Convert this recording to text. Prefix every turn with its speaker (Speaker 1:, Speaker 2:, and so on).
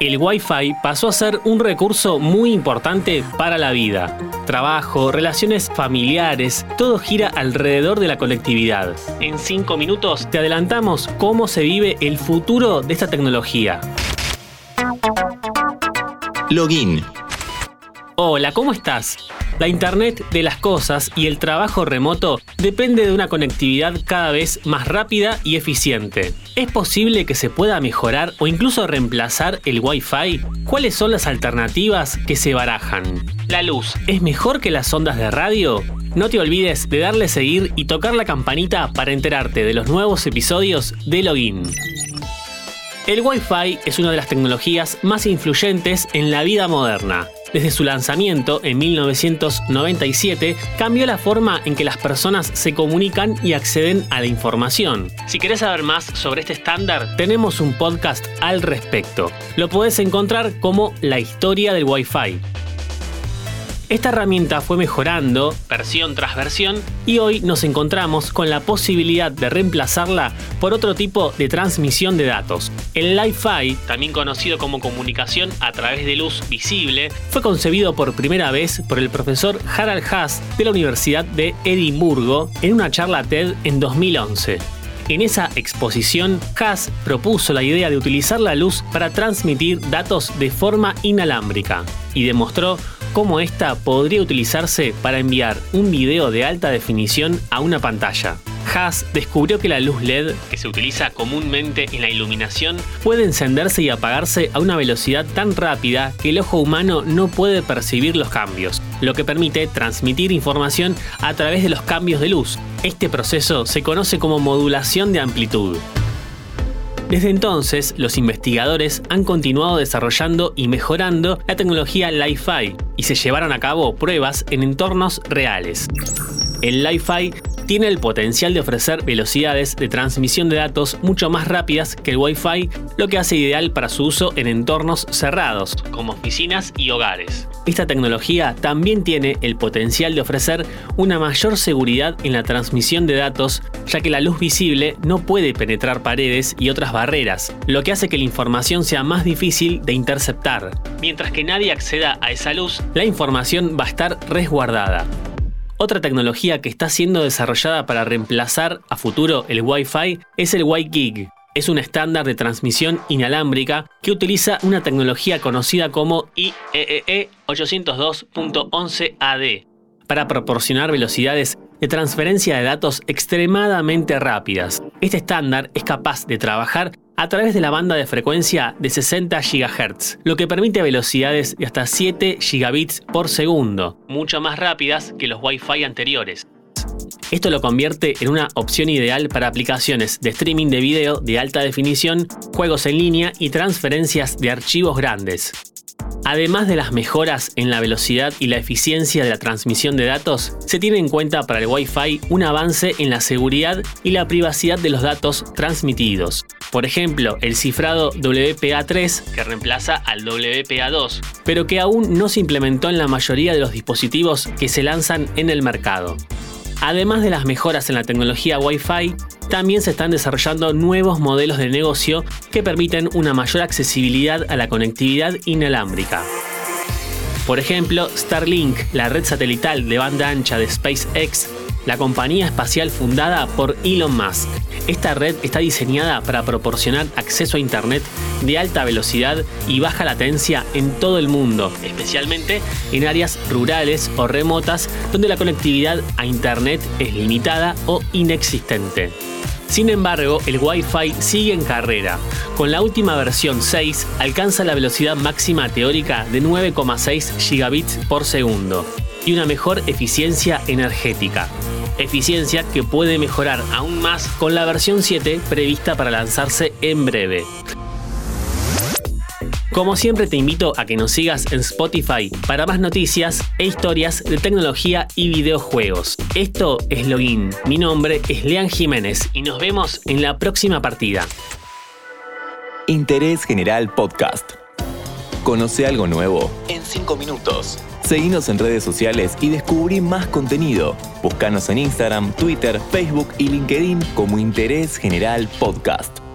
Speaker 1: el Wi-Fi pasó a ser un recurso muy importante para la vida. Trabajo, relaciones familiares, todo gira alrededor de la conectividad. En 5 minutos te adelantamos cómo se vive el futuro de esta tecnología.
Speaker 2: Login.
Speaker 1: Hola, ¿cómo estás? La Internet de las Cosas y el trabajo remoto depende de una conectividad cada vez más rápida y eficiente. ¿Es posible que se pueda mejorar o incluso reemplazar el Wi-Fi? ¿Cuáles son las alternativas que se barajan? ¿La luz es mejor que las ondas de radio? No te olvides de darle seguir y tocar la campanita para enterarte de los nuevos episodios de Login. El Wi-Fi es una de las tecnologías más influyentes en la vida moderna. Desde su lanzamiento en 1997, cambió la forma en que las personas se comunican y acceden a la información. Si querés saber más sobre este estándar, tenemos un podcast al respecto. Lo podés encontrar como La historia del Wi-Fi. Esta herramienta fue mejorando versión tras versión y hoy nos encontramos con la posibilidad de reemplazarla por otro tipo de transmisión de datos. El Li-Fi, también conocido como comunicación a través de luz visible, fue concebido por primera vez por el profesor Harald Haas de la Universidad de Edimburgo en una charla TED en 2011. En esa exposición, Haas propuso la idea de utilizar la luz para transmitir datos de forma inalámbrica y demostró cómo esta podría utilizarse para enviar un video de alta definición a una pantalla. Haas descubrió que la luz LED, que se utiliza comúnmente en la iluminación, puede encenderse y apagarse a una velocidad tan rápida que el ojo humano no puede percibir los cambios, lo que permite transmitir información a través de los cambios de luz. Este proceso se conoce como modulación de amplitud. Desde entonces, los investigadores han continuado desarrollando y mejorando la tecnología Li-Fi y se llevaron a cabo pruebas en entornos reales. El Li-Fi tiene el potencial de ofrecer velocidades de transmisión de datos mucho más rápidas que el Wi-Fi, lo que hace ideal para su uso en entornos cerrados, como oficinas y hogares. Esta tecnología también tiene el potencial de ofrecer una mayor seguridad en la transmisión de datos, ya que la luz visible no puede penetrar paredes y otras barreras, lo que hace que la información sea más difícil de interceptar. Mientras que nadie acceda a esa luz, la información va a estar resguardada. Otra tecnología que está siendo desarrollada para reemplazar a futuro el Wi-Fi es el Wi-Gig. Es un estándar de transmisión inalámbrica que utiliza una tecnología conocida como IEEE 802.11ad para proporcionar velocidades de transferencia de datos extremadamente rápidas. Este estándar es capaz de trabajar a través de la banda de frecuencia de 60 GHz, lo que permite velocidades de hasta 7 gigabits por segundo, mucho más rápidas que los Wi-Fi anteriores. Esto lo convierte en una opción ideal para aplicaciones de streaming de video de alta definición, juegos en línea y transferencias de archivos grandes. Además de las mejoras en la velocidad y la eficiencia de la transmisión de datos, se tiene en cuenta para el Wi-Fi un avance en la seguridad y la privacidad de los datos transmitidos. Por ejemplo, el cifrado WPA3, que reemplaza al WPA2, pero que aún no se implementó en la mayoría de los dispositivos que se lanzan en el mercado. Además de las mejoras en la tecnología Wi-Fi, también se están desarrollando nuevos modelos de negocio que permiten una mayor accesibilidad a la conectividad inalámbrica. Por ejemplo, Starlink, la red satelital de banda ancha de SpaceX, la compañía espacial fundada por Elon Musk. Esta red está diseñada para proporcionar acceso a Internet de alta velocidad y baja latencia en todo el mundo, especialmente en áreas rurales o remotas donde la conectividad a Internet es limitada o inexistente. Sin embargo, el Wi-Fi sigue en carrera. Con la última versión 6 alcanza la velocidad máxima teórica de 9,6 gigabits por segundo y una mejor eficiencia energética eficiencia que puede mejorar aún más con la versión 7 prevista para lanzarse en breve. Como siempre te invito a que nos sigas en Spotify para más noticias e historias de tecnología y videojuegos. Esto es Login, mi nombre es Lean Jiménez y nos vemos en la próxima partida.
Speaker 2: Interés General Podcast. Conoce algo nuevo en 5 minutos. Seguinos en redes sociales y descubrí más contenido. Búscanos en Instagram, Twitter, Facebook y LinkedIn como Interés General Podcast.